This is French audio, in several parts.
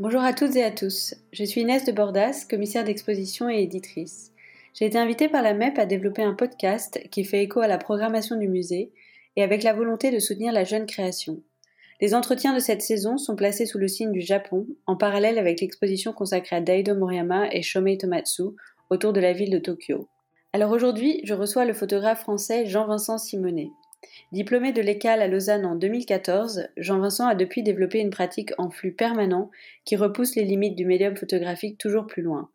Bonjour à toutes et à tous. Je suis Inès de Bordas, commissaire d'exposition et éditrice. J'ai été invitée par la MEP à développer un podcast qui fait écho à la programmation du musée et avec la volonté de soutenir la jeune création. Les entretiens de cette saison sont placés sous le signe du Japon, en parallèle avec l'exposition consacrée à Daido Moriyama et Shomei Tomatsu autour de la ville de Tokyo. Alors aujourd'hui, je reçois le photographe français Jean-Vincent Simonet. Diplômé de l'ECAL à Lausanne en 2014, Jean-Vincent a depuis développé une pratique en flux permanent qui repousse les limites du médium photographique toujours plus loin.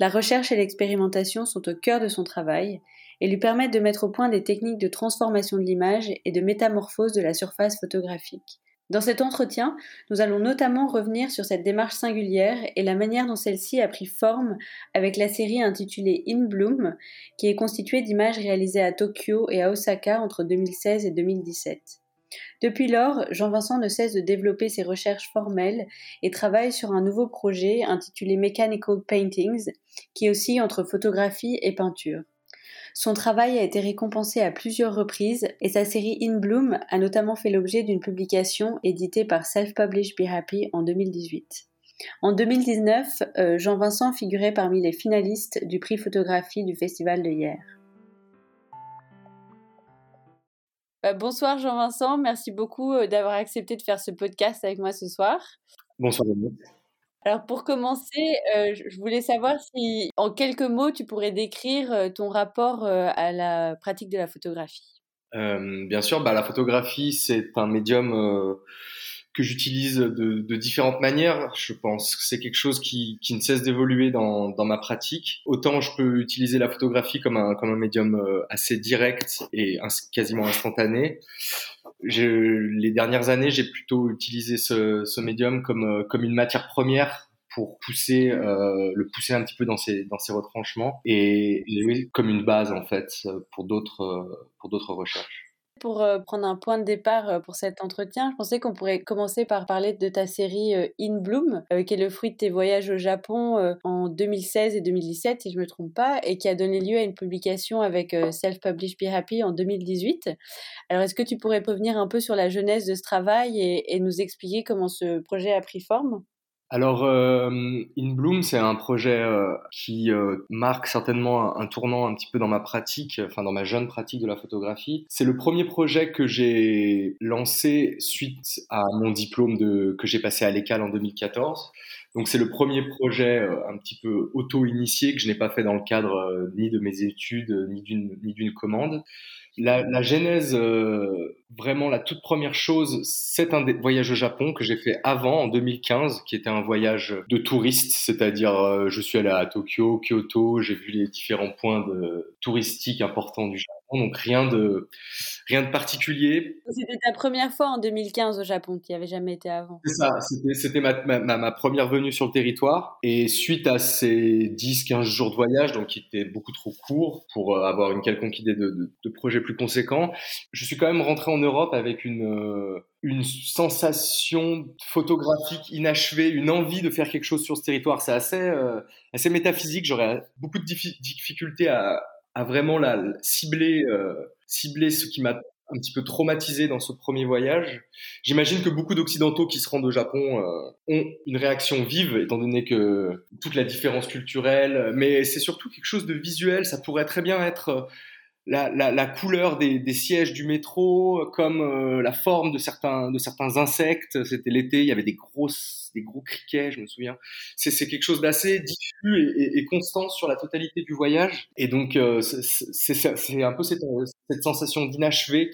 La recherche et l'expérimentation sont au cœur de son travail et lui permettent de mettre au point des techniques de transformation de l'image et de métamorphose de la surface photographique. Dans cet entretien, nous allons notamment revenir sur cette démarche singulière et la manière dont celle-ci a pris forme avec la série intitulée In Bloom, qui est constituée d'images réalisées à Tokyo et à Osaka entre 2016 et 2017. Depuis lors, Jean-Vincent ne cesse de développer ses recherches formelles et travaille sur un nouveau projet intitulé Mechanical Paintings, qui oscille entre photographie et peinture. Son travail a été récompensé à plusieurs reprises et sa série In Bloom a notamment fait l'objet d'une publication éditée par Self Publish Be Happy en 2018. En 2019, euh, Jean-Vincent figurait parmi les finalistes du prix photographie du festival de hier. Bah, bonsoir Jean-Vincent, merci beaucoup euh, d'avoir accepté de faire ce podcast avec moi ce soir. Bonsoir alors pour commencer, euh, je voulais savoir si, en quelques mots, tu pourrais décrire euh, ton rapport euh, à la pratique de la photographie. bien sûr, bah, la photographie, c'est un médium que j'utilise de, différentes manières. Je pense que c'est quelque chose qui, ne cesse d'évoluer dans, ma pratique. Autant je peux utiliser la photographie comme un, comme un médium assez direct et quasiment instantané. les dernières années, j'ai plutôt utilisé ce, médium comme, comme une matière première pour pousser, euh, le pousser un petit peu dans ses, dans ses retranchements et, comme une base en fait pour d'autres, pour d'autres recherches. Pour euh, prendre un point de départ euh, pour cet entretien, je pensais qu'on pourrait commencer par parler de ta série euh, In Bloom, qui est le fruit de tes voyages au Japon en 2016 et 2017, si je ne me trompe pas, et qui a donné lieu à une publication avec Self Publish Be Happy en 2018. Alors, est-ce que tu pourrais revenir un peu sur la genèse de ce travail et nous expliquer comment ce projet a pris forme? Alors, euh, In Bloom, c'est un projet euh, qui euh, marque certainement un, tournant un petit peu dans ma pratique, enfin dans ma jeune pratique de la photographie. C'est le premier projet que j'ai lancé suite à mon diplôme de, que j'ai passé à l'école en 2014. Donc c'est le premier projet un petit peu auto-initié que je n'ai pas fait dans le cadre ni de mes études ni d'une ni d'une commande. La, genèse, euh, vraiment la toute première chose, c'est un voyage au Japon que j'ai fait avant, en 2015, qui était un voyage de touriste, c'est-à-dire euh, je suis allé à Tokyo, Kyoto, j'ai vu les différents points touristiques importants du Japon donc rien de rien de particulier. C'était ta première fois en 2015 au Japon, tu n'y avais jamais été avant. C'est ça, c'était ma, ma, ma, première venue sur le territoire et suite à ces 10-15 jours de voyage, donc qui étaient beaucoup trop courts pour euh, avoir une quelconque idée de, de, de projets plus conséquents, je suis quand même rentré en Europe avec une euh, une sensation photographique inachevée, une envie de faire quelque chose sur ce territoire. C'est assez, euh, assez métaphysique. J'aurais beaucoup de difficultés à, à vraiment la, cibler, euh, cibler ce qui m'a un petit peu traumatisé dans ce premier voyage. J'imagine que beaucoup d'Occidentaux qui se rendent au Japon euh, ont une réaction vive, étant donné que toute la différence culturelle, mais c'est surtout quelque chose de visuel. Ça pourrait très bien être euh, la, couleur des, sièges du métro, comme la forme de certains, de certains insectes. C'était l'été, il y avait des grosses, des gros criquets, je me souviens. C'est, quelque chose d'assez diffus et, constant sur la totalité du voyage. Et donc, euh, c'est, un peu cette, cette sensation d'inachevé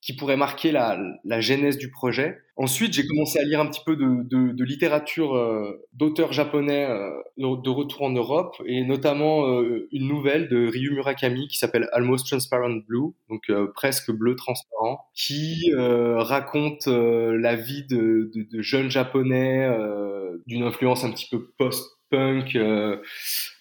qui pourrait marquer la, genèse du projet. Ensuite, j'ai commencé à lire un petit peu de, littérature euh, d'auteurs japonais euh, de retour en Europe, et notamment euh, une nouvelle de Ryu Murakami qui s'appelle Almost Transparent Blue, donc euh, presque bleu transparent, qui raconte la vie de jeunes japonais d'une influence un petit peu post-punk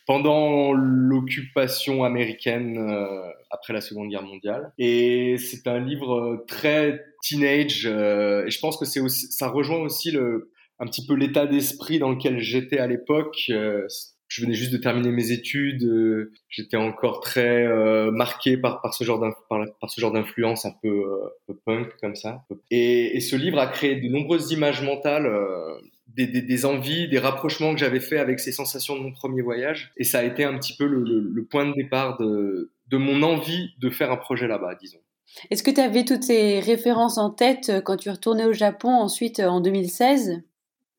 pendant l'occupation américaine euh, après la Seconde Guerre mondiale. Et c'est un livre euh, très teenage. Euh, et je pense que c'est ça rejoint aussi le, un petit peu l'état d'esprit dans lequel j'étais à l'époque. je venais juste de terminer mes études, euh, j'étais encore très euh, marqué par, par ce genre par, ce genre d'influence un peu, euh, punk comme ça. Et, ce livre a créé de nombreuses images mentales, des, des, des, envies, des rapprochements que j'avais fait avec ces sensations de mon premier voyage. Et ça a été un petit peu le, le, le point de départ de, de mon envie de faire un projet là-bas, disons. Est-ce que tu avais toutes ces références en tête quand tu es retourné au Japon ensuite en 2016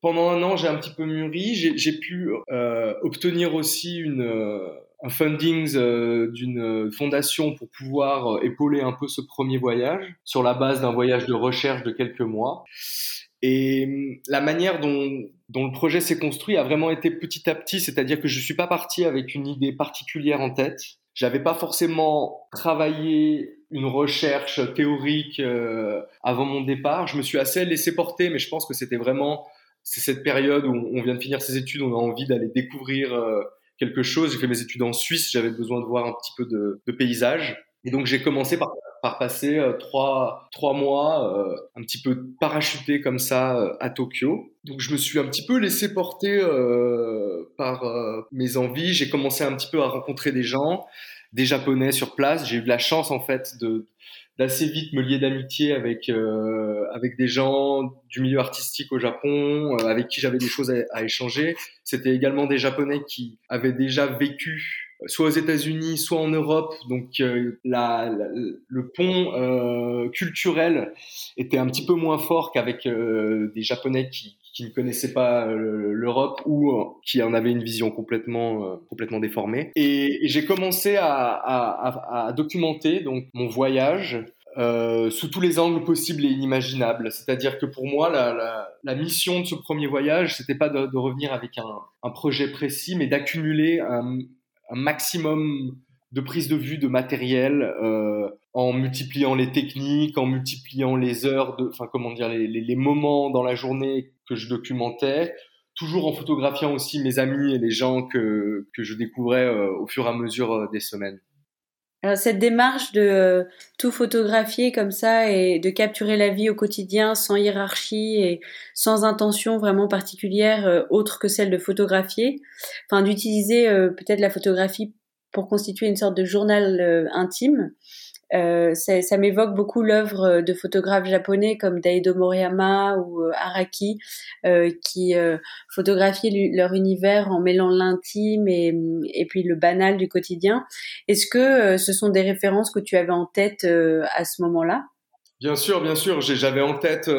pendant un an, j'ai un petit peu mûri. J'ai pu euh, obtenir aussi une, euh, un funding euh, d'une fondation pour pouvoir euh, épauler un peu ce premier voyage sur la base d'un voyage de recherche de quelques mois. Et hum, la manière dont, le projet s'est construit a vraiment été petit à petit, c'est-à-dire que je suis pas parti avec une idée particulière en tête. J'avais pas forcément travaillé une recherche théorique euh, avant mon départ. Je me suis assez laissé porter, mais je pense que c'était vraiment c'est cette période où on vient de finir ses études, on a envie d'aller découvrir euh, quelque chose. J'ai fait mes études en Suisse, j'avais besoin de voir un petit peu de, de paysage. Et donc j'ai commencé par, par passer euh, trois, trois mois euh, un petit peu parachuté comme ça à Tokyo. Donc je me suis un petit peu laissé porter par mes envies. J'ai commencé un petit peu à rencontrer des gens, des Japonais sur place. J'ai eu de la chance en fait de d'assez vite me lier d'amitié avec euh, avec des gens du milieu artistique au Japon, euh, avec qui j'avais des choses à, échanger. C'était également des Japonais qui avaient déjà vécu euh, soit aux États-Unis, soit en Europe. Donc la, le pont culturel était un petit peu moins fort qu'avec des Japonais qui, ne connaissaient pas euh, l'Europe ou euh, qui en avaient une vision complètement euh, complètement déformée. Et, j'ai commencé à, documenter donc mon voyage euh, sous tous les angles possibles et inimaginables. C'est-à-dire que pour moi, la, mission de ce premier voyage, c'était pas de, de, revenir avec un, un projet précis, mais d'accumuler un, un, maximum de prise de vue de matériel euh, en multipliant les techniques, en multipliant les heures, de, enfin comment dire, les, moments dans la journée que je documentais, toujours en photographiant aussi mes amis et les gens que, que je découvrais euh, au fur et à mesure euh, des semaines. Cette démarche de euh, tout photographier comme ça et de capturer la vie au quotidien sans hiérarchie et sans intention vraiment particulière autre que celle de photographier, enfin d'utiliser peut-être la photographie pour constituer une sorte de journal intime, euh, ça, m'évoque beaucoup l'œuvre de photographes japonais comme Daido Moriyama ou euh, Araki euh, qui euh, photographiaient leur univers en mêlant l'intime et, puis le banal du quotidien. Est-ce que euh, ce sont des références que tu avais en tête à ce moment-là? Bien sûr, bien sûr. J'avais en tête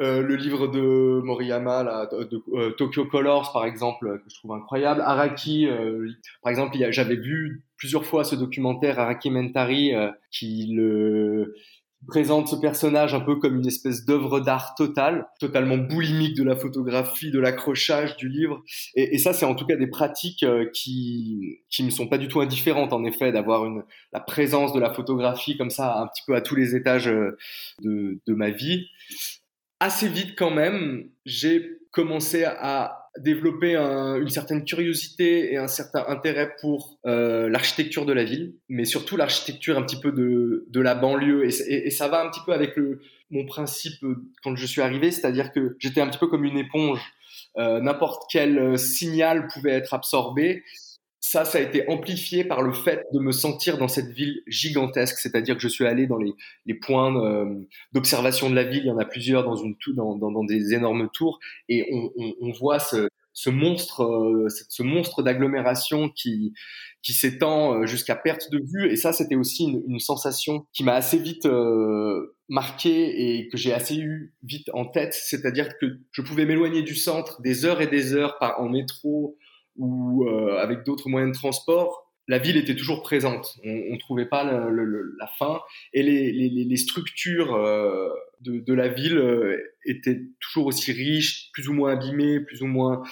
euh, le livre de Moriyama, de, euh, Tokyo Colors par exemple, que je trouve incroyable. Araki, euh, par exemple, j'avais vu plusieurs fois ce documentaire Araki Mentari qui présente ce personnage un peu comme une espèce d'œuvre d'art totale, totalement boulimique de la photographie, de l'accrochage du livre. Et, ça, c'est en tout cas des pratiques qui qui me sont pas du tout indifférentes en effet, d'avoir la présence de la photographie comme ça un petit peu à tous les étages de ma vie assez vite quand même, j'ai commencé à développer une certaine curiosité et un certain intérêt pour euh, l'architecture de la ville, mais surtout l'architecture un petit peu de, de la banlieue. Et, ça va un petit peu avec le, mon principe quand je suis arrivé, c'est-à-dire que j'étais un petit peu comme une éponge. Euh, N'importe quel signal pouvait être absorbé ça, ça a été amplifié par le fait de me sentir dans cette ville gigantesque, c'est-à-dire que je suis allé dans les, les points euh, d'observation de la ville, il y en a plusieurs dans, une, dans, dans, dans des énormes tours, et on, on, on voit ce, ce monstre, euh, ce monstre d'agglomération qui, qui s'étend euh, jusqu'à perte de vue, et ça, c'était aussi une, une, sensation qui m'a assez vite euh, marqué et que j'ai assez eu vite en tête, c'est-à-dire que je pouvais m'éloigner du centre des heures et des heures par, en métro, ou euh, avec d'autres moyens de transport, la ville était toujours présente. On ne trouvait pas le, le, la fin. Et les, les, les structures euh, de, de, la ville euh, étaient toujours aussi riches, plus ou moins abîmées, plus ou moins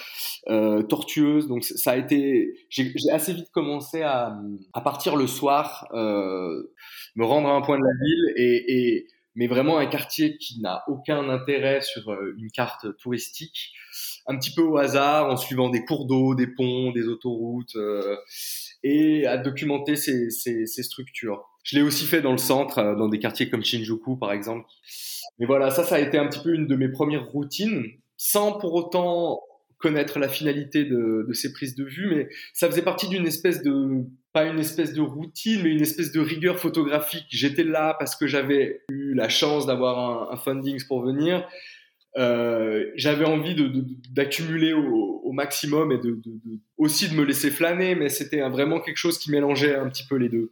euh, tortueuses. Donc ça a été... J'ai assez vite commencé à, à partir le soir, euh, me rendre à un point de la ville et, et mais vraiment un quartier qui n'a aucun intérêt sur euh, une carte touristique, un petit peu au hasard, en suivant des cours d'eau, des ponts, des autoroutes, euh, et à documenter ces, ces, ces structures. Je l'ai aussi fait dans le centre, euh, dans des quartiers comme Shinjuku par exemple. Mais voilà, ça, ça a été un petit peu une de mes premières routines, sans pour autant connaître la finalité de, ces prises de vue, mais ça faisait partie d'une espèce de pas une espèce de routine, mais une espèce de rigueur photographique. J'étais là parce que j'avais eu la chance d'avoir un, un funding pour venir. Euh, j'avais envie d'accumuler au, maximum et aussi de me laisser flâner, mais c'était vraiment quelque chose qui mélangeait un petit peu les deux.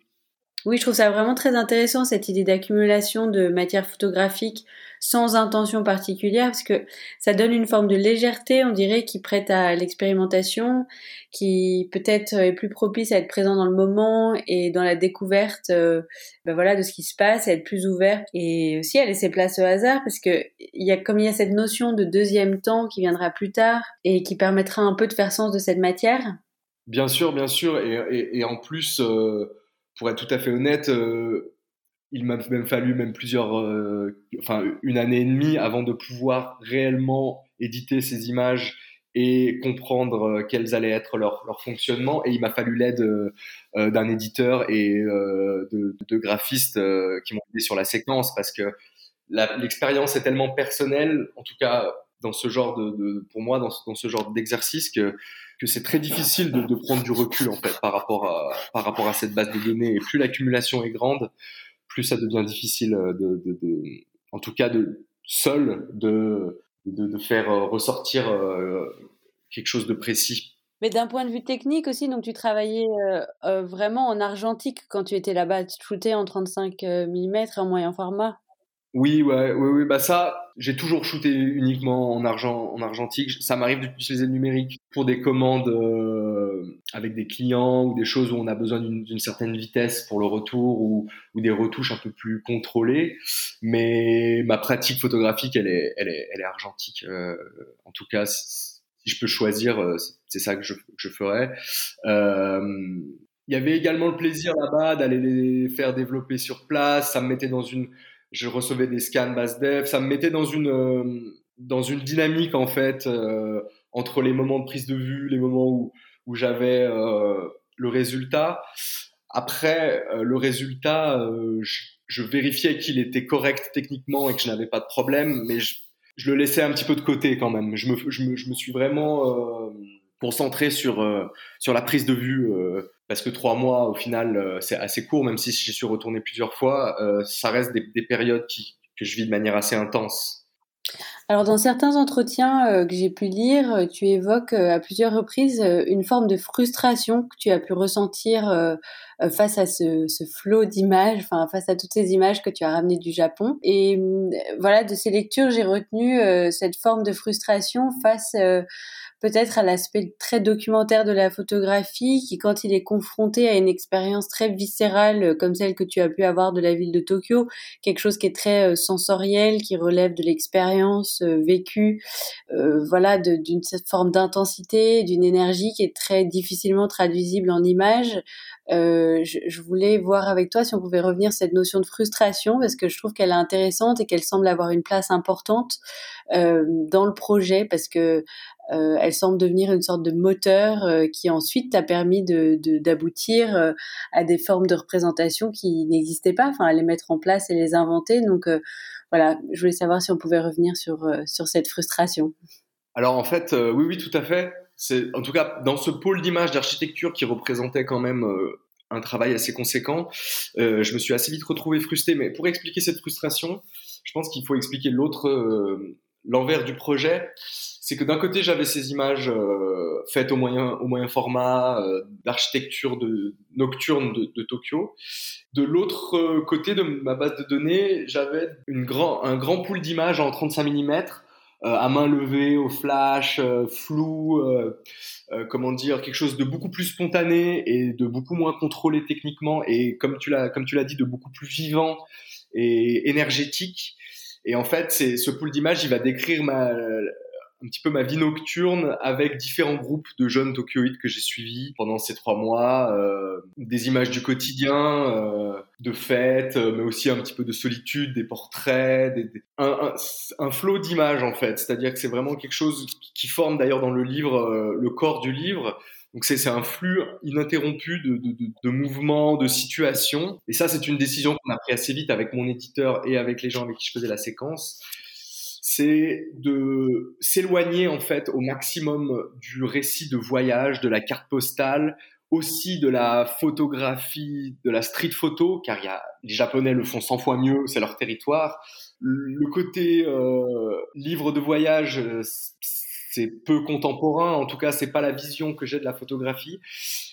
Oui, je trouve ça vraiment très intéressant cette idée d'accumulation de matière photographique sans intention particulière parce que ça donne une forme de légèreté, on dirait, qui prête à l'expérimentation, qui peut-être est plus propice à être présent dans le moment et dans la découverte euh, ben voilà, de ce qui se passe, à être plus ouvert et aussi à laisser place au hasard parce que il y a, comme il y a cette notion de deuxième temps qui viendra plus tard et qui permettra un peu de faire sens de cette matière. Bien sûr, bien sûr. Et, et, en plus, euh, pour être tout à fait honnête, euh, il m'a même fallu même plusieurs, euh, enfin une année et demie avant de pouvoir réellement éditer ces images et comprendre euh, quels allaient être leur, leur fonctionnement. Et il m'a fallu l'aide euh, d'un éditeur et de, de, graphistes qui m'ont aidé sur la séquence parce que l'expérience est tellement personnelle, en tout cas dans ce genre de pour moi dans, dans, ce genre d'exercice que que c'est très difficile de, prendre du recul en fait par rapport à par rapport à cette base de données et plus l'accumulation est grande plus ça devient difficile euh, de en tout cas de seul de, de, faire euh, ressortir euh, quelque chose de précis. Mais d'un point de vue technique aussi, donc tu travaillais vraiment en argentique quand tu étais là-bas, tu shootais en 35 mm en moyen format. Oui, ouais, oui, oui, bah ça, j'ai toujours shooté uniquement en argent, en argentique. Ça m'arrive d'utiliser le numérique pour des commandes euh, avec des clients ou des choses où on a besoin d'une certaine vitesse pour le retour ou, ou, des retouches un peu plus contrôlées. Mais ma pratique photographique, elle est, elle est, elle est argentique. Euh, en tout cas, si, je peux choisir, euh, c'est ça que je, je ferais. Euh, il y avait également le plaisir là-bas d'aller les faire développer sur place. Ça me mettait dans une je recevais des scans base dev, ça me mettait dans une euh, dans une dynamique en fait euh, entre les moments de prise de vue, les moments où où j'avais euh, le résultat. Après le résultat, je, je, vérifiais qu'il était correct techniquement et que je n'avais pas de problème, mais je, je, le laissais un petit peu de côté quand même. Je me je me, je me suis vraiment concentré sur sur la prise de vue parce que trois mois, au final, euh, c'est assez court, même si j'y suis retourné plusieurs fois, euh, ça reste des, périodes que je vis de manière assez intense. Alors dans certains entretiens euh, que j'ai pu lire, tu évoques à plusieurs reprises une forme de frustration que tu as pu ressentir face à ce, ce flot d'images, enfin face à toutes ces images que tu as ramenées du Japon. Et voilà, de ces lectures, j'ai retenu cette forme de frustration face peut-être à l'aspect très documentaire de la photographie, qui quand il est confronté à une expérience très viscérale euh, comme celle que tu as pu avoir de la ville de Tokyo, quelque chose qui est très euh, sensoriel, qui relève de l'expérience euh, vécue, voilà, d'une forme d'intensité, d'une énergie qui est très difficilement traduisible en images. je, je, voulais voir avec toi si on pouvait revenir cette notion de frustration parce que je trouve qu'elle est intéressante et qu'elle semble avoir une place importante euh, dans le projet parce que euh, elle semble devenir une sorte de moteur euh, qui ensuite t'a permis d'aboutir euh, à des formes de représentation qui n'existaient pas, enfin à les mettre en place et les inventer. Donc voilà, je voulais savoir si on pouvait revenir sur, sur cette frustration. Alors en fait, oui, oui, tout à fait. En tout cas dans ce pôle d'image d'architecture qui représentait quand même un travail assez conséquent, je me suis assez vite retrouvé frustré. Mais pour expliquer cette frustration, je pense qu'il faut expliquer l'autre, l'envers du projet c'est que d'un côté j'avais ces images euh, faites au moyen au moyen format euh, d'architecture de nocturne de, de Tokyo. De l'autre euh, côté de ma base de données, j'avais une grand un grand pool d'images en 35 mm à main levée, au flash, flou, comment dire, quelque chose de beaucoup plus spontané et de beaucoup moins contrôlé techniquement et comme tu l'as comme tu l'as dit de beaucoup plus vivant et énergétique. Et en fait, c'est ce pool d'images, il va décrire ma un petit peu ma vie nocturne avec différents groupes de jeunes Tokyoïdes que j'ai suivis pendant ces trois mois, euh, des images du quotidien, euh, de fêtes, euh, mais aussi un petit peu de solitude, des portraits, des, un, un, un, flot d'images en fait. C'est-à-dire que c'est vraiment quelque chose qui forme d'ailleurs dans le livre euh, le corps du livre. Donc c'est un flux ininterrompu de, de, de, de, mouvements, de situations. Et ça, c'est une décision qu'on a pris assez vite avec mon éditeur et avec les gens avec qui je faisais la séquence c'est de s'éloigner en fait au maximum du récit de voyage, de la carte postale, aussi de la photographie, de la street photo, car y a, les Japonais le font 100 fois mieux, c'est leur territoire. Le côté euh, livre de voyage, peu contemporain, en tout cas, c'est pas la vision que j'ai de la photographie.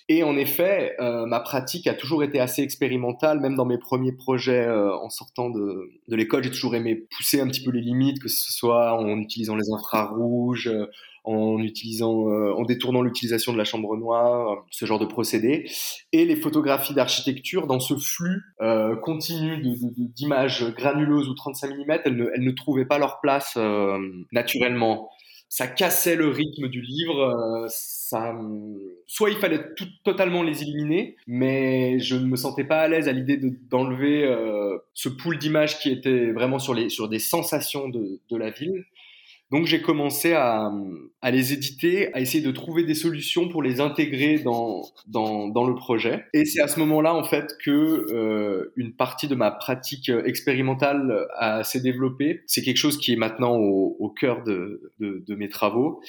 Et en effet, euh, ma pratique a toujours été assez expérimentale, même dans mes premiers projets euh, en sortant de, l'école, j'ai toujours aimé pousser un petit peu les limites, que ce soit en utilisant les infrarouges, euh, en utilisant, en détournant l'utilisation de la chambre noire, ce genre de procédé. Et les photographies d'architecture, dans ce flux continu d'images granuleuses ou 35 mm, elles ne trouvaient pas leur place naturellement ça cassait le rythme du livre. Euh, ça, soit il fallait tout, totalement les éliminer, mais je ne me sentais pas à l'aise à l'idée d'enlever euh, ce pool d'images qui était vraiment sur, les, sur des sensations de, de la ville. Donc j'ai commencé à, à, les éditer, à essayer de trouver des solutions pour les intégrer dans, dans, dans le projet. Et c'est à ce moment-là en fait que euh, une partie de ma pratique expérimentale s'est développée. C'est quelque chose qui est maintenant au, au cœur de, de, de, mes travaux.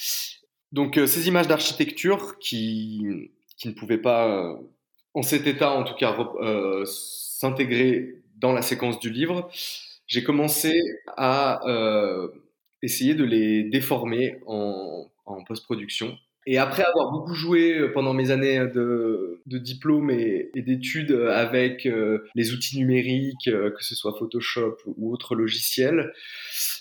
Donc euh, ces images d'architecture qui, qui ne pouvaient pas, euh, en cet état en tout cas, euh, s'intégrer dans la séquence du livre, j'ai commencé à essayer de les déformer en, post-production. Et après avoir beaucoup joué euh, pendant mes années de, de diplôme et, d'études avec euh, les outils numériques, euh, que ce soit Photoshop ou autres logiciels,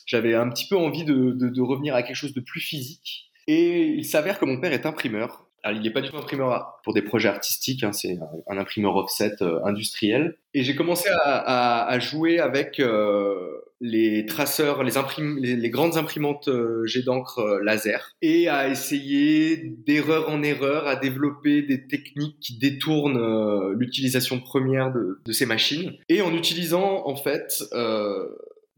j'avais un petit peu envie de, revenir à quelque chose de plus physique. Et il s'avère que mon père est imprimeur. Il n'est pas du tout imprimeur pour des projets artistiques, hein, c'est un, imprimeur offset euh, industriel. Et j'ai commencé à, jouer avec euh, les traceurs, les, grandes imprimantes euh, jet d'encre euh, laser, et à essayer d'erreur en erreur à développer des techniques qui détournent l'utilisation première de, ces machines, et en utilisant en fait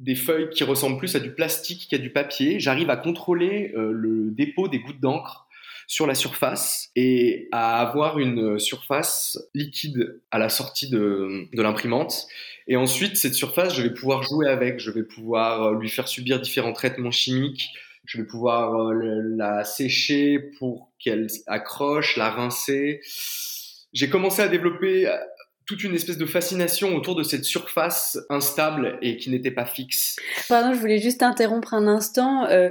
des feuilles qui ressemblent plus à du plastique qu'à du papier, j'arrive à contrôler le dépôt des gouttes d'encre sur la surface et à avoir une surface liquide à la sortie de, l'imprimante. Et ensuite, cette surface, je vais pouvoir jouer avec, je vais pouvoir lui faire subir différents traitements chimiques, je vais pouvoir la sécher pour qu'elle accroche, la rincer. J'ai commencé à développer toute une espèce de fascination autour de cette surface instable et qui n'était pas fixe. Pardon, je voulais juste interrompre un instant. Euh,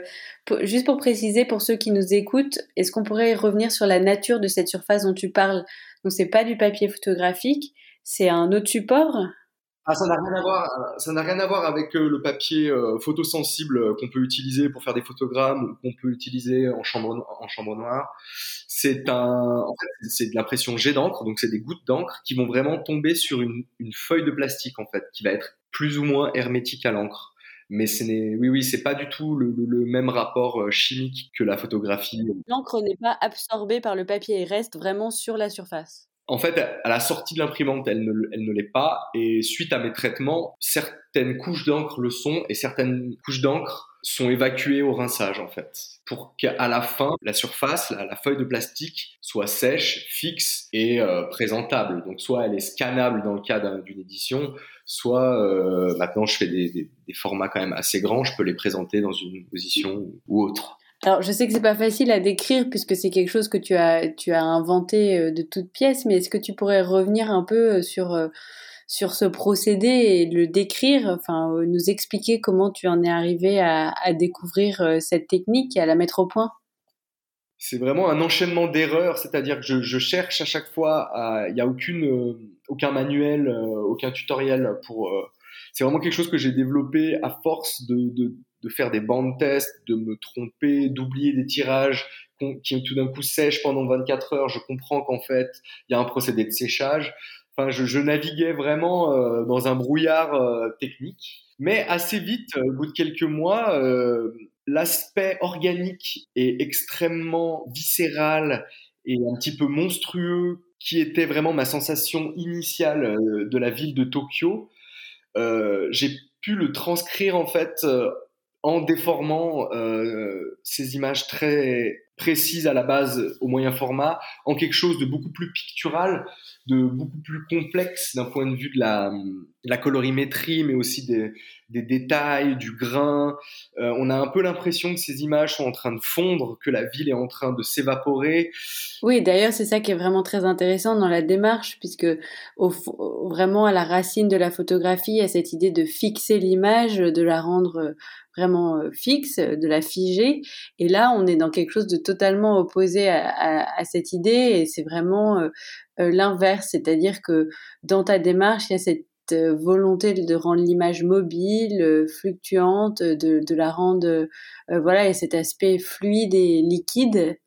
juste pour préciser pour ceux qui nous écoutent, est-ce qu'on pourrait revenir sur la nature de cette surface dont tu parles? Donc c'est pas du papier photographique, c'est un autre support? Ah, ça n'a rien à voir. Ça n'a rien à voir avec euh, le papier euh, photosensible euh, qu'on peut utiliser pour faire des photogrammes ou qu'on peut utiliser en chambre en chambre noire. C'est un, en fait, c'est de l'impression jet d'encre, donc c'est des gouttes d'encre qui vont vraiment tomber sur une, feuille de plastique en fait, qui va être plus ou moins hermétique à l'encre mais ce n'est, oui, oui, c'est pas du tout le, même rapport chimique que la photographie. L'encre n'est pas absorbée par le papier, elle reste vraiment sur la surface. En fait, à la sortie de l'imprimante, elle ne, l'est pas. Et suite à mes traitements, certaines couches d'encre le sont et certaines couches d'encre sont évacuées au rinçage, en fait. Pour qu'à la fin, la surface, la, feuille de plastique, soit sèche, fixe et euh, présentable. Donc, soit elle est scannable dans le cas d'une édition, soit euh, maintenant je fais des formats quand même assez grands, je peux les présenter dans une position ou autre. Alors, je sais que c'est pas facile à décrire puisque c'est quelque chose que tu as, tu as inventé euh, de toutes pièces, mais est-ce que tu pourrais revenir un peu euh, sur, euh, sur ce procédé et le décrire, enfin, nous expliquer comment tu en es arrivé à, découvrir cette technique et à la mettre au point? C'est vraiment un enchaînement d'erreurs, c'est-à-dire que je, cherche à chaque fois, il n'y a aucune, aucun manuel, aucun tutoriel pour. c'est vraiment quelque chose que j'ai développé à force de, de faire des bandes tests, de me tromper, d'oublier des tirages qui tout d'un coup sèchent pendant 24 heures. Je comprends qu'en fait, il y a un procédé de séchage. Enfin, je, naviguais vraiment euh, dans un brouillard euh, technique. Mais assez vite, euh, au bout de quelques mois, l'aspect organique et extrêmement viscéral et un petit peu monstrueux qui était vraiment ma sensation initiale de la ville de Tokyo, j'ai pu le transcrire en fait en déformant euh, ces images très précise à la base au moyen format en quelque chose de beaucoup plus pictural, de beaucoup plus complexe d'un point de vue de la, la colorimétrie, mais aussi des, des détails, du grain. Euh, on a un peu l'impression que ces images sont en train de fondre, que la ville est en train de s'évaporer. Oui, d'ailleurs, c'est ça qui est vraiment très intéressant dans la démarche, puisque au, vraiment à la racine de la photographie, il y a cette idée de fixer l'image, de la rendre vraiment euh, fixe, de la figer. Et là, on est dans quelque chose de totalement opposé à, cette idée, et c'est vraiment euh, l'inverse, c'est-à-dire que dans ta démarche, il y a cette euh, volonté de rendre l'image mobile, euh, fluctuante, de, la rendre, euh, voilà, et cet aspect fluide et liquide.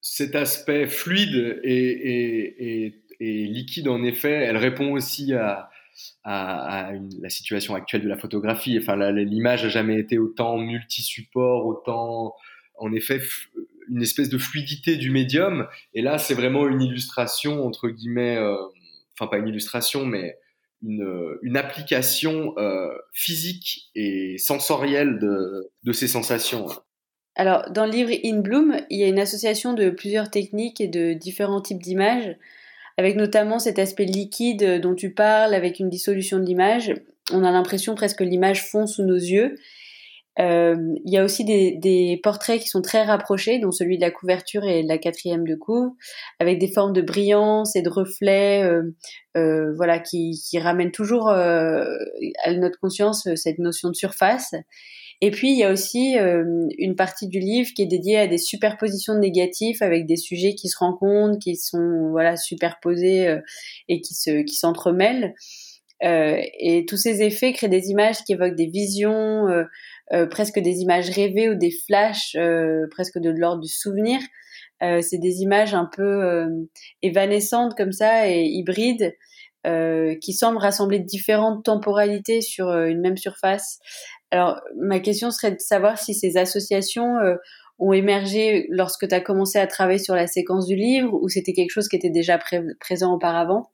Cet aspect fluide et, liquide, en effet, elle répond aussi à, à, la situation actuelle de la photographie. Enfin, l'image n'a jamais été autant multi-support, autant, en effet, une espèce de fluidité du médium. Et là, c'est vraiment une illustration, entre guillemets, enfin pas une illustration, mais une, une application euh, physique et sensorielle de, de, ces sensations. Alors, dans le livre In Bloom, il y a une association de plusieurs techniques et de différents types d'images, avec notamment cet aspect liquide dont tu parles, avec une dissolution de l'image. On a l'impression presque que l'image fond sous nos yeux. Euh, il y a aussi des, portraits qui sont très rapprochés, dont celui de la couverture et de la quatrième de couvre, avec des formes de brillance et de reflets, euh, euh, voilà, qui, ramènent toujours à notre conscience cette notion de surface. Et puis il y a aussi une partie du livre qui est dédiée à des superpositions de négatifs avec des sujets qui se rencontrent, qui sont voilà superposés et qui se qui s'entremêlent. et tous ces effets créent des images qui évoquent des visions euh, presque des images rêvées ou des flashs euh, presque de l'ordre du souvenir. Euh, c'est des images un peu évanescentes comme ça et hybrides qui semblent rassembler différentes temporalités sur une même surface. Alors ma question serait de savoir si ces associations ont émergé lorsque tu as commencé à travailler sur la séquence du livre ou c'était quelque chose qui était déjà présent auparavant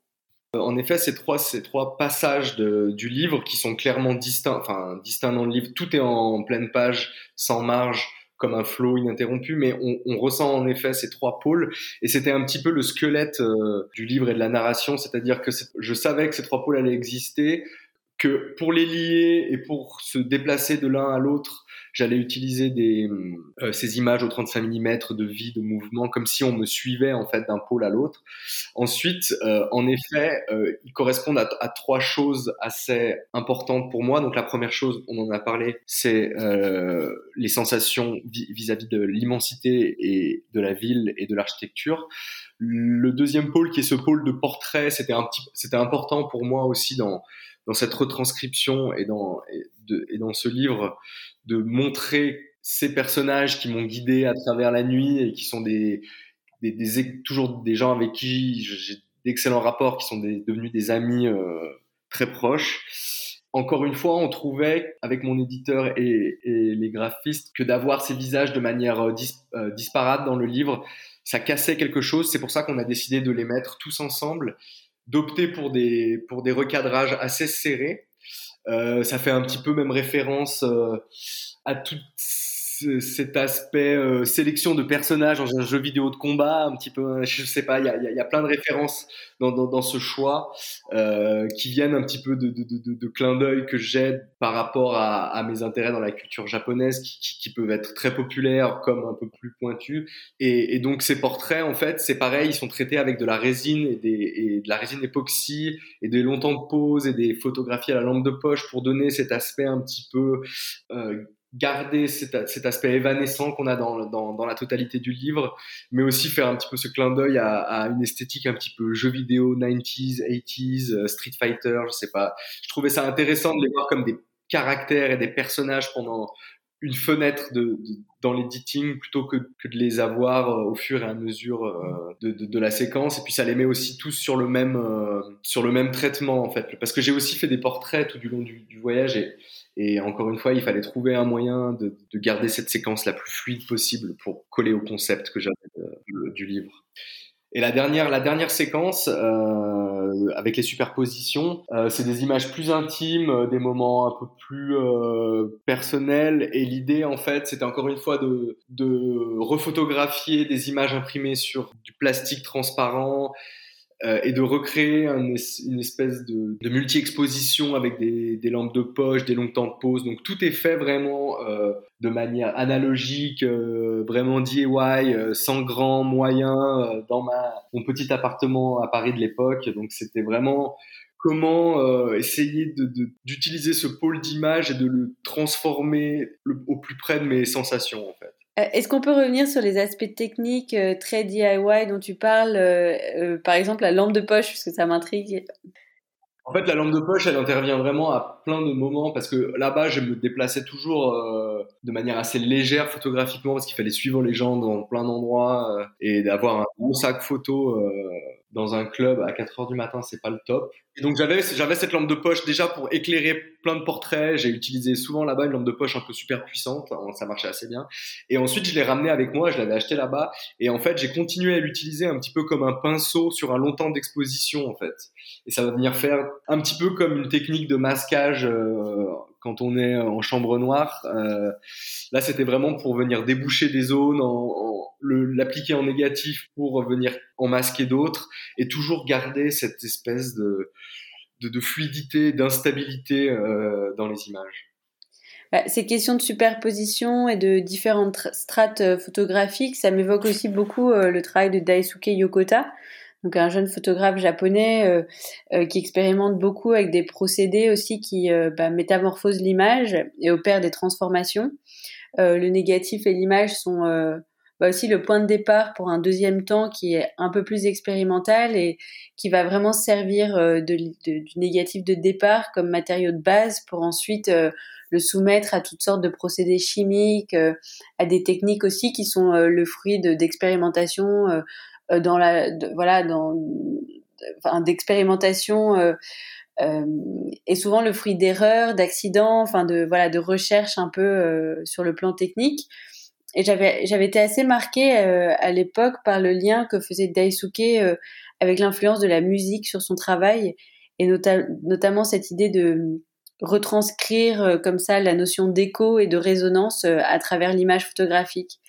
en effet, ces trois, ces trois passages du livre qui sont clairement distincts, enfin distincts dans le livre, tout est en pleine page, sans marge, comme un flot ininterrompu, mais on, ressent en effet ces trois pôles, et c'était un petit peu le squelette euh, du livre et de la narration, c'est-à-dire que je savais que ces trois pôles allaient exister, que pour les lier et pour se déplacer de l'un à l'autre, j'allais utiliser des, euh, ces images au 35 mm de vie, de mouvement, comme si on me suivait en fait d'un pôle à l'autre. Ensuite, euh, en effet, euh, ils correspondent à, trois choses assez importantes pour moi. Donc la première chose, on en a parlé, c'est euh, les sensations vis-à-vis de l'immensité et de la ville et de l'architecture. Le deuxième pôle, qui est ce pôle de portrait, c'était important pour moi aussi dans dans cette retranscription et dans, ce livre de montrer ces personnages qui m'ont guidé à travers la nuit et qui sont toujours des gens avec qui j'ai d'excellents rapports, qui sont devenus des amis euh, très proches. Encore une fois, on trouvait avec mon éditeur et, les graphistes que d'avoir ces visages de manière euh, euh, disparate dans le livre, ça cassait quelque chose. C'est pour ça qu'on a décidé de les mettre tous ensemble, d'opter pour des, pour des recadrages assez serrés. Euh, ça fait un petit peu même référence euh, à tout cet aspect euh, sélection de personnages dans un jeu vidéo de combat, un petit peu, je sais pas, il y a, y a, plein de références dans, dans, dans ce choix euh, qui viennent un petit peu de, de, de, de clin d'œil que j'ai par rapport à, à, mes intérêts dans la culture japonaise qui, qui, qui, peuvent être très populaires comme un peu plus pointus. Et, et donc ces portraits, en fait, c'est pareil, ils sont traités avec de la résine et, des, et de la résine époxy et des longs temps de pause et des photographies à la lampe de poche pour donner cet aspect un petit peu euh, garder cet, aspect évanescent qu'on a dans, dans, dans, la totalité du livre, mais aussi faire un petit peu ce clin d'œil à, à, une esthétique un petit peu jeu vidéo 90s, 80s, euh, Street Fighter, je sais pas. Je trouvais ça intéressant de les voir comme des caractères et des personnages pendant une fenêtre dans l'editing plutôt que, de les avoir euh, au fur et à mesure euh, de, la séquence et puis ça les met aussi tous sur le même euh, sur le même traitement en fait parce que j'ai aussi fait des portraits tout du long du, voyage et encore une fois, il fallait trouver un moyen de, garder cette séquence la plus fluide possible pour coller au concept que j'avais du livre. Et la dernière, la dernière séquence, euh, avec les superpositions, euh, c'est des images plus intimes, euh, des moments un peu plus euh, personnels. Et l'idée, en fait, c'était encore une fois de, de refotographier des images imprimées sur du plastique transparent euh, et de recréer un, une espèce de, multi-exposition avec des, lampes de poche, des longs temps de pause. Donc tout est fait vraiment euh, de manière analogique, euh, vraiment DIY, sans grand moyen, dans ma, mon petit appartement à Paris de l'époque. Donc c'était vraiment comment essayer d'utiliser ce pôle d'image et de le transformer au plus près de mes sensations en fait. Euh, est-ce qu'on peut revenir sur les aspects techniques euh, très DIY dont tu parles, euh, par exemple la lampe de poche, puisque ça m'intrigue. En fait, la lampe de poche, elle intervient vraiment à plein de moments parce que là-bas, je me déplaçais toujours de manière assez légère photographiquement parce qu'il fallait suivre les gens dans plein d'endroits et d'avoir un gros sac photo dans un club à 4 heures du matin, c'est pas le top. Et donc j'avais j'avais cette lampe de poche déjà pour éclairer plein de portraits. J'ai utilisé souvent là-bas une lampe de poche un peu super puissante, hein, ça marchait assez bien. Et ensuite je l'ai ramené avec moi, je l'avais acheté là-bas. Et en fait j'ai continué à l'utiliser un petit peu comme un pinceau sur un long temps d'exposition en fait. Et ça va venir faire un petit peu comme une technique de masquage euh, quand on est en chambre noire. Euh, là, c'était vraiment pour venir déboucher des zones, l'appliquer en négatif pour venir en masquer d'autres, et toujours garder cette espèce de, fluidité, d'instabilité euh, dans les images. Bah, ces questions de superposition et de différentes strates euh, photographiques, ça m'évoque aussi beaucoup euh, le travail de Daisuke Yokota, donc un jeune photographe japonais euh, euh, qui expérimente beaucoup avec des procédés aussi qui euh, bah, métamorphosent l'image et opèrent des transformations. Euh, le négatif et l'image sont bah aussi le point de départ pour un deuxième temps qui est un peu plus expérimental et qui va vraiment servir de, de, du négatif de départ comme matériau de base pour ensuite le soumettre à toutes sortes de procédés chimiques, à des techniques aussi qui sont le fruit d'expérimentations euh, dans la voilà dans d'expérimentation euh, euh, est souvent le fruit d'erreurs, d'accidents, enfin de voilà de recherches un peu euh, sur le plan technique. Et j'avais j'avais été assez marquée euh, à l'époque par le lien que faisait Daisuke avec l'influence de la musique sur son travail et nota notamment cette idée de retranscrire comme ça la notion d'écho et de résonance à travers l'image photographique.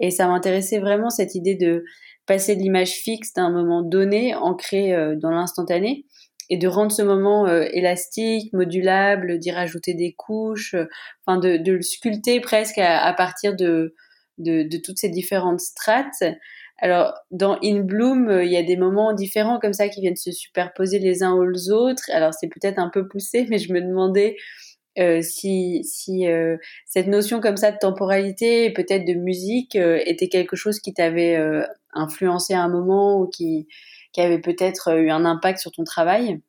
Et ça m'intéressait vraiment cette idée de passer de l'image fixe d'un moment donné, ancré euh, dans l'instantané, et de rendre ce moment euh, élastique, modulable, d'y rajouter des couches, euh, enfin de, le sculpter presque à, partir de, de, toutes ces différentes strates. Alors dans In Bloom, il y a des moments différents comme ça qui viennent se superposer les uns aux autres. Alors c'est peut-être un peu poussé, mais je me demandais euh, si, si euh, cette notion comme ça de temporalité et peut-être de musique euh, était quelque chose qui t'avait influencé à un moment ou qui, qui avait peut-être eu un impact sur ton travail?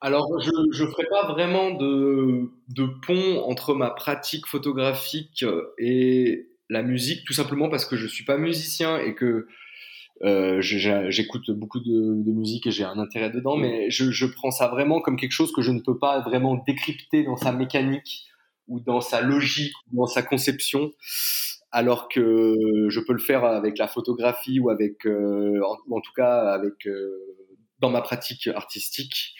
Alors, je ne ferai pas vraiment de, de pont entre ma pratique photographique et la musique, tout simplement parce que je suis pas musicien et que euh, j'écoute beaucoup de, musique et j'ai un intérêt dedans, mais je, je, prends ça vraiment comme quelque chose que je ne peux pas vraiment décrypter dans sa mécanique ou dans sa logique ou dans sa conception, alors que je peux le faire avec la photographie ou avec, euh, en, en, tout cas, avec euh, dans ma pratique artistique.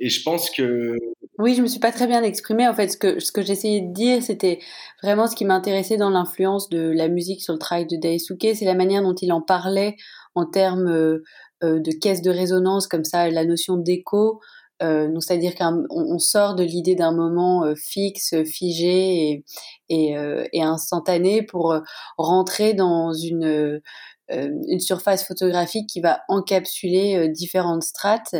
Et je pense que oui, je me suis pas très bien exprimée. En fait, ce que j'essayais de dire, c'était vraiment ce qui m'intéressait dans l'influence de la musique sur le travail de Daisuke, c'est la manière dont il en parlait en termes euh, euh de caisse de résonance, comme ça, la notion d'écho. Euh, c'est-à-dire qu'on on sort de l'idée d'un moment fixe, figé et, instantané pour rentrer dans une une surface photographique qui va encapsuler différentes strates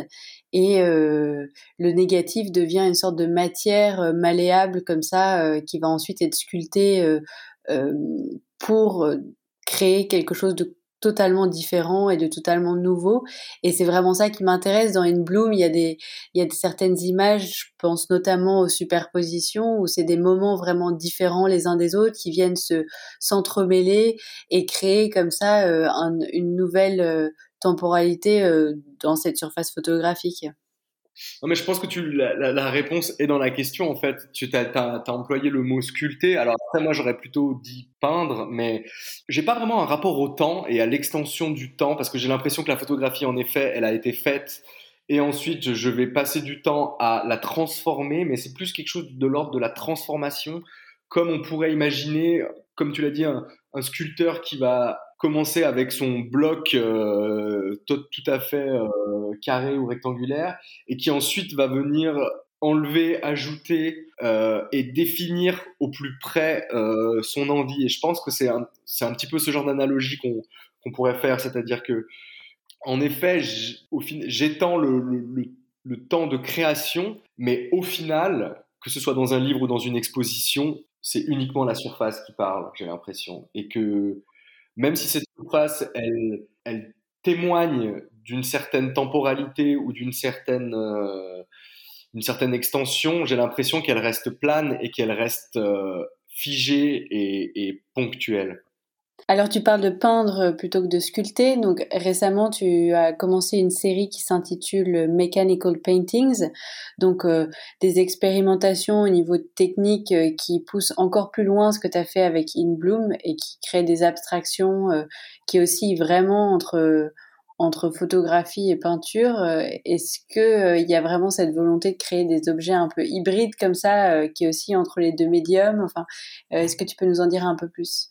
et euh, le négatif devient une sorte de matière euh, malléable comme ça euh, qui va ensuite être sculptée euh, euh pour créer quelque chose de totalement différent et de totalement nouveau et c'est vraiment ça qui m'intéresse dans In Bloom il y a des il y a certaines images je pense notamment aux superpositions où c'est des moments vraiment différents les uns des autres qui viennent se s'entremêler et créer comme ça euh, un, une nouvelle temporalité euh, dans cette surface photographique. Non, mais je pense que tu, la, réponse est dans la question, en fait. Tu as, employé le mot sculpter. Alors après, moi, j'aurais plutôt dit peindre, mais j'ai pas vraiment un rapport au temps et à l'extension du temps, parce que j'ai l'impression que la photographie, en effet, elle a été faite. Et ensuite, je vais passer du temps à la transformer, mais c'est plus quelque chose de l'ordre de la transformation, comme on pourrait imaginer, comme tu l'as dit, un, un sculpteur qui va commencer avec son bloc euh, tout, à fait euh, carré ou rectangulaire et qui ensuite va venir enlever, ajouter euh, et définir au plus près son envie. Et je pense que c'est un, un petit peu ce genre d'analogie qu'on, qu'on pourrait faire, c'est-à-dire que en effet, j'étends le, le, le temps de création, mais au final, que ce soit dans un livre ou dans une exposition, c'est uniquement la surface qui parle, j'ai l'impression. Et que même si cette surface, elle, témoigne d'une certaine temporalité ou d'une certaine, euh, certaine extension, j'ai l'impression qu'elle reste plane et qu'elle reste euh, figée et ponctuelle. Alors tu parles de peindre plutôt que de sculpter. Donc récemment tu as commencé une série qui s'intitule Mechanical Paintings. Donc euh, des expérimentations au niveau technique euh, qui poussent encore plus loin ce que tu as fait avec In Bloom et qui créent des abstractions euh, qui aussi vraiment entre entre photographie et peinture. Est-ce que il y a vraiment cette volonté de créer des objets un peu hybrides comme ça qui est aussi entre les deux médiums? Enfin, est-ce que tu peux nous en dire un peu plus?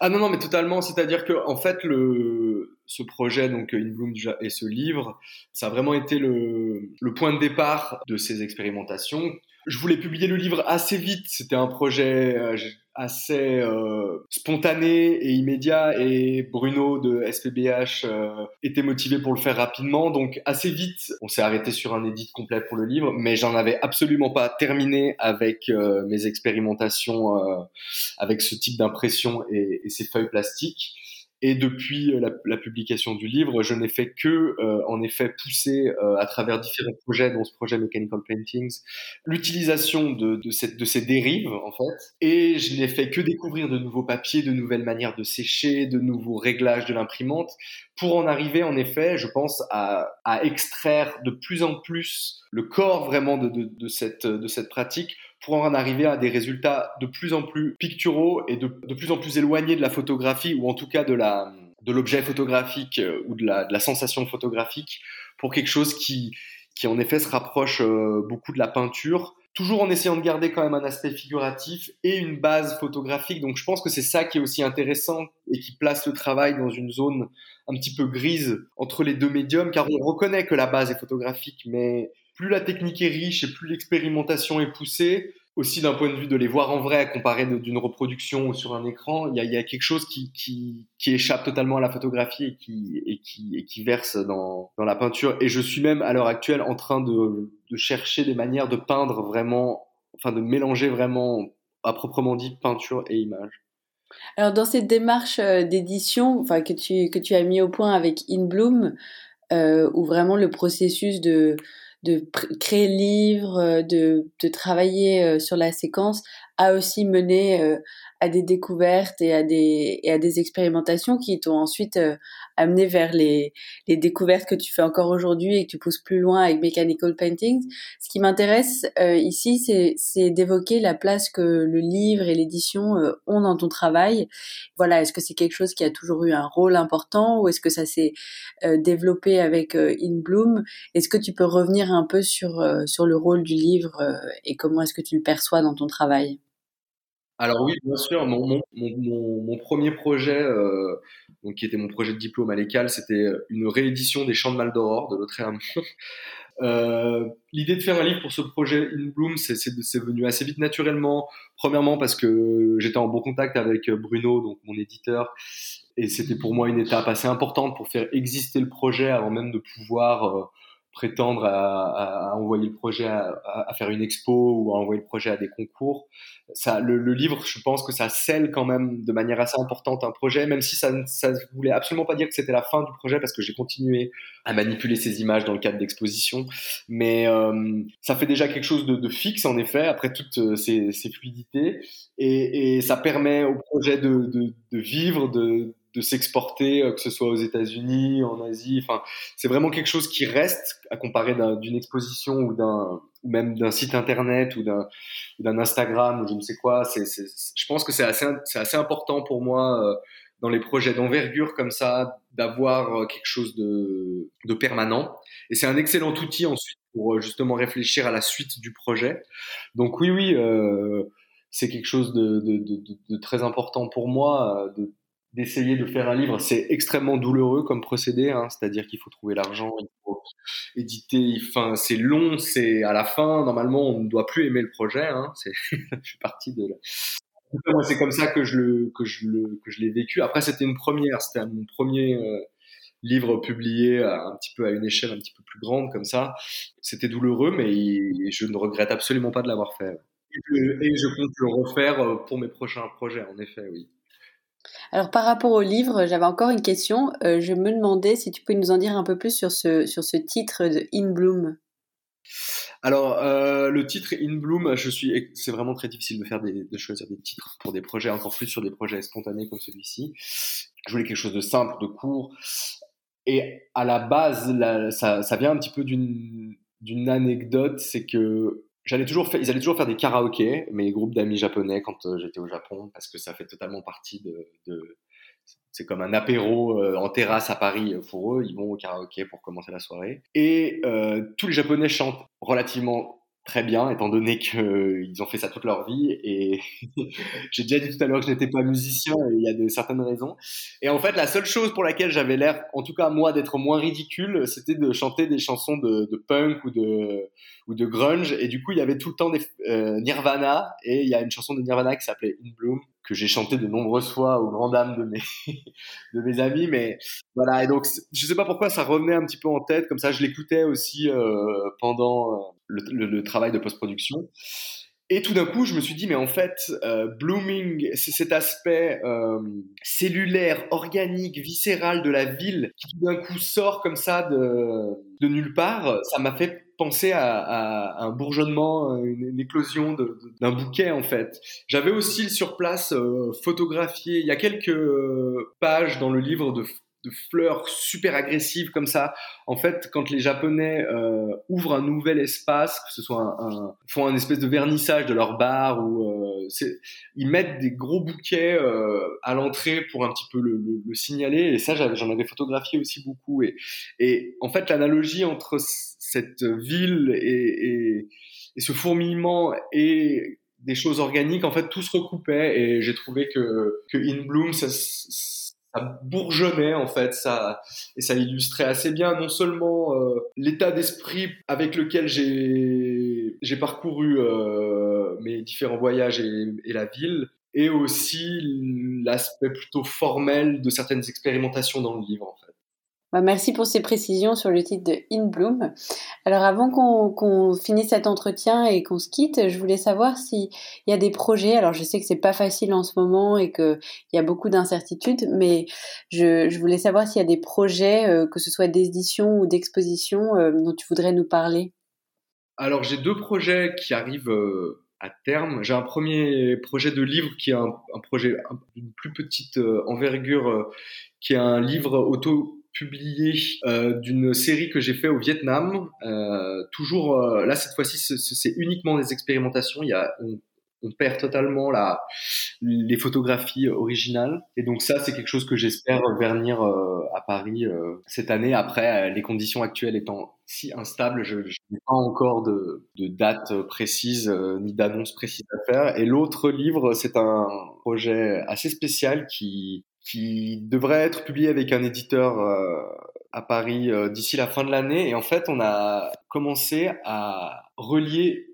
Ah non, non, mais totalement. C'est-à-dire que, en fait, le, ce projet, donc In Bloom et ce livre, ça a vraiment été le, le point de départ de ces expérimentations. Je voulais publier le livre assez vite. C'était un projet, euh, assez euh, spontané et immédiat et Bruno de SPBH euh, était motivé pour le faire rapidement. Donc assez vite on s'est arrêté sur un édit complet pour le livre mais j'en avais absolument pas terminé avec euh, mes expérimentations avec ce type d'impression et, et, ces feuilles plastiques et depuis euh, la, publication du livre, je n'ai fait que, euh, en effet, pousser euh, à travers différents projets, dont ce projet Mechanical Paintings, l'utilisation de, ces dérives, en fait. Et je n'ai fait que découvrir de nouveaux papiers, de nouvelles manières de sécher, de nouveaux réglages de l'imprimante, pour en arriver, en effet, je pense, à, extraire de plus en plus le corps vraiment de cette pratique pour en arriver à des résultats de plus en plus picturaux et de, de plus en plus éloignés de la photographie ou en tout cas de la de l'objet photographique euh, ou de la, sensation photographique pour quelque chose qui, qui en effet se rapproche euh, beaucoup de la peinture, toujours en essayant de garder quand même un aspect figuratif et une base photographique. Donc je pense que c'est ça qui est aussi intéressant et qui place le travail dans une zone un petit peu grise entre les deux médiums, car on reconnaît que la base est photographique, mais plus la technique est riche et plus l'expérimentation est poussée, aussi d'un point de vue de les voir en vrai comparé d'une reproduction ou sur un écran, il y a, quelque chose qui, qui, qui, échappe totalement à la photographie et qui, et qui, et qui verse dans, dans, la peinture. Et je suis même à l'heure actuelle en train de, de, chercher des manières de peindre vraiment, enfin de mélanger vraiment à proprement dit peinture et image. Alors dans cette démarche euh, d'édition, enfin que tu que tu as mis au point avec In Bloom, euh, où vraiment le processus de de créer le livre, euh, de, de travailler euh, sur la séquence, a aussi mené euh, à des découvertes et à des, et à des expérimentations qui t'ont ensuite euh, amené vers les, les découvertes que tu fais encore aujourd'hui et que tu pousses plus loin avec Mechanical Paintings. Ce qui m'intéresse euh, ici, c'est d'évoquer la place que le livre et l'édition ont dans ton travail. Voilà, est-ce que c'est quelque chose qui a toujours eu un rôle important ou est-ce que ça s'est développé avec In Bloom? Est-ce que tu peux revenir un peu sur, sur le rôle du livre et comment est-ce que tu le perçois dans ton travail? Alors oui, bien sûr. Mon, mon, mon, mon premier projet, euh, donc qui était mon projet de diplôme à l'école, c'était une réédition des Chants de Maldoror de Lautréamont. Euh, L'idée de faire un livre pour ce projet In Bloom, c'est venu assez vite naturellement. Premièrement parce que j'étais en bon contact avec Bruno, donc mon éditeur, et c'était pour moi une étape assez importante pour faire exister le projet avant même de pouvoir euh, prétendre à, à, envoyer le projet à, à, faire une expo ou à envoyer le projet à des concours. Ça, le, le, livre, je pense que ça scelle quand même de manière assez importante un projet, même si ça ne voulait absolument pas dire que c'était la fin du projet parce que j'ai continué à manipuler ces images dans le cadre d'exposition. Mais euh, ça fait déjà quelque chose de, de, fixe en effet après toutes euh, ces, ces fluidités et, et, ça permet au projet de, de, de vivre, de de s'exporter, que ce soit aux États-Unis, en Asie. Enfin, c'est vraiment quelque chose qui reste à comparer d'une exposition ou d'un ou même d'un site internet ou d'un Instagram ou je ne sais quoi. C'est, je pense que c'est assez c'est assez important pour moi dans les projets d'envergure comme ça, d'avoir euh, quelque chose de, de permanent. Et c'est un excellent outil ensuite pour euh, justement réfléchir à la suite du projet. Donc oui, oui, euh, c'est quelque chose de, de, de, de, très important pour moi. Euh, d'essayer de faire un livre, c'est extrêmement douloureux comme procédé, hein, c'est-à-dire qu'il faut trouver l'argent, il faut éditer, enfin c'est long, c'est à la fin normalement on ne doit plus aimer le projet, hein, c'est je suis parti de c'est comme ça que je le que je le que je l'ai vécu. Après, c'était une première. C'était mon premier euh, livre publié à, un petit peu à une échelle un petit peu plus grande comme ça. C'était douloureux, mais je ne regrette absolument pas de l'avoir fait. Et je, compte le refaire euh, pour mes prochains projets. En effet, oui. Alors par rapport au livre, j'avais encore une question. Euh, je me demandais si tu peux nous en dire un peu plus sur ce, sur ce titre de In Bloom. Alors, euh, le titre In Bloom, je suis, c'est vraiment très difficile de faire de choisir des titres pour des projets, encore plus sur des projets spontanés comme celui-ci. Je voulais quelque chose de simple, de court. Et à la base, ça, ça, vient un petit peu d'une, d'une anecdote, c'est que j'allais toujours faire, ils allaient toujours faire des karaokés, mes groupes d'amis japonais quand euh, j'étais au Japon, parce que ça fait totalement partie de, de c'est comme un apéro euh, en terrasse à Paris pour eux. Ils vont au karaoké pour commencer la soirée. Et euh, tous les Japonais chantent relativement très bien, étant donné qu'ils euh, ont fait ça toute leur vie. Et j'ai déjà dit tout à l'heure que je n'étais pas musicien, et il y a de certaines raisons. Et en fait, la seule chose pour laquelle j'avais l'air, en tout cas moi, d'être moins ridicule, c'était de chanter des chansons de, de, punk ou de, ou de grunge. Et du coup, il y avait tout le temps des Nirvana, et il y a une chanson de Nirvana qui s'appelait In Bloom, que j'ai chanté de nombreuses fois aux grandes dames de mes de mes amis mais voilà et donc je sais pas pourquoi ça revenait un petit peu en tête comme ça je l'écoutais aussi euh, pendant euh, le, travail de post-production et tout d'un coup, je me suis dit, mais en fait, euh, blooming, c'est cet aspect euh, cellulaire, organique, viscéral de la ville qui tout d'un coup sort comme ça de, de nulle part. Ça m'a fait penser à, un bourgeonnement, une, une éclosion d'un bouquet en fait. J'avais aussi sur place euh, photographié, il y a quelques pages dans le livre de de fleurs super agressives comme ça. En fait, quand les Japonais euh, ouvrent un nouvel espace, que ce soit un, font un espèce de vernissage de leur bar ou euh, ils mettent des gros bouquets euh, à l'entrée pour un petit peu le, le, signaler. Et ça, j'en avais photographié aussi beaucoup. Et, en fait, l'analogie entre cette ville et ce fourmillement et des choses organiques, en fait, tout se recoupait et j'ai trouvé que, que In Bloom, ça, ça bourgeonnait en fait, ça et ça illustrait assez bien non seulement euh, l'état d'esprit avec lequel j'ai j'ai parcouru euh, mes différents voyages et, et, la ville, et aussi l'aspect plutôt formel de certaines expérimentations dans le livre en fait. Bah, merci pour ces précisions sur le titre de In Bloom. Alors avant qu'on finisse cet entretien et qu'on se quitte, je voulais savoir s'il y a des projets. Alors je sais que c'est pas facile en ce moment et qu'il y a beaucoup d'incertitudes, mais je, voulais savoir s'il y a des projets, euh, que ce soit d'édition ou d'exposition, euh, dont tu voudrais nous parler. Alors j'ai deux projets qui arrivent euh, à terme. J'ai un premier projet de livre qui est un, projet d'une plus petite envergure, qui est un livre auto publié euh, d'une série que j'ai fait au Vietnam. Euh, toujours, euh, là cette fois-ci, c'est uniquement des expérimentations. Il y a, on, on perd totalement la, les photographies originales. Et donc ça, c'est quelque chose que j'espère vernir euh, à Paris euh, cette année. Après, les conditions actuelles étant si instables, je, je n'ai pas encore de, de date précise ni d'annonce précise à faire. Et l'autre livre, c'est un projet assez spécial qui qui devrait être publié avec un éditeur euh, à Paris euh, d'ici la fin de l'année. Et en fait, on a commencé à relier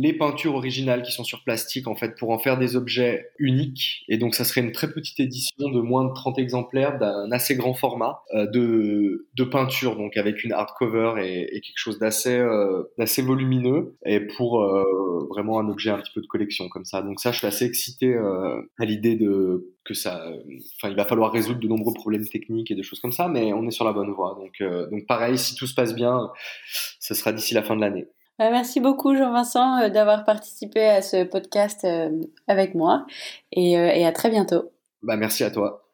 les peintures originales qui sont sur plastique en fait pour en faire des objets uniques. Et donc ça serait une très petite édition de moins de 30 exemplaires d'un assez grand format euh, de, de peinture donc avec une hardcover et, et quelque chose d'assez euh, volumineux et pour euh, vraiment un objet un petit peu de collection comme ça. Donc ça je suis assez excité euh, à l'idée de que ça enfin il va falloir résoudre de nombreux problèmes techniques et des choses comme ça mais on est sur la bonne voie. Donc donc pareil si tout se passe bien ce sera d'ici la fin de l'année merci beaucoup Jean-Vincent euh, d'avoir participé à ce podcast euh, avec moi et, euh, et à très bientôt. Bah, merci à toi.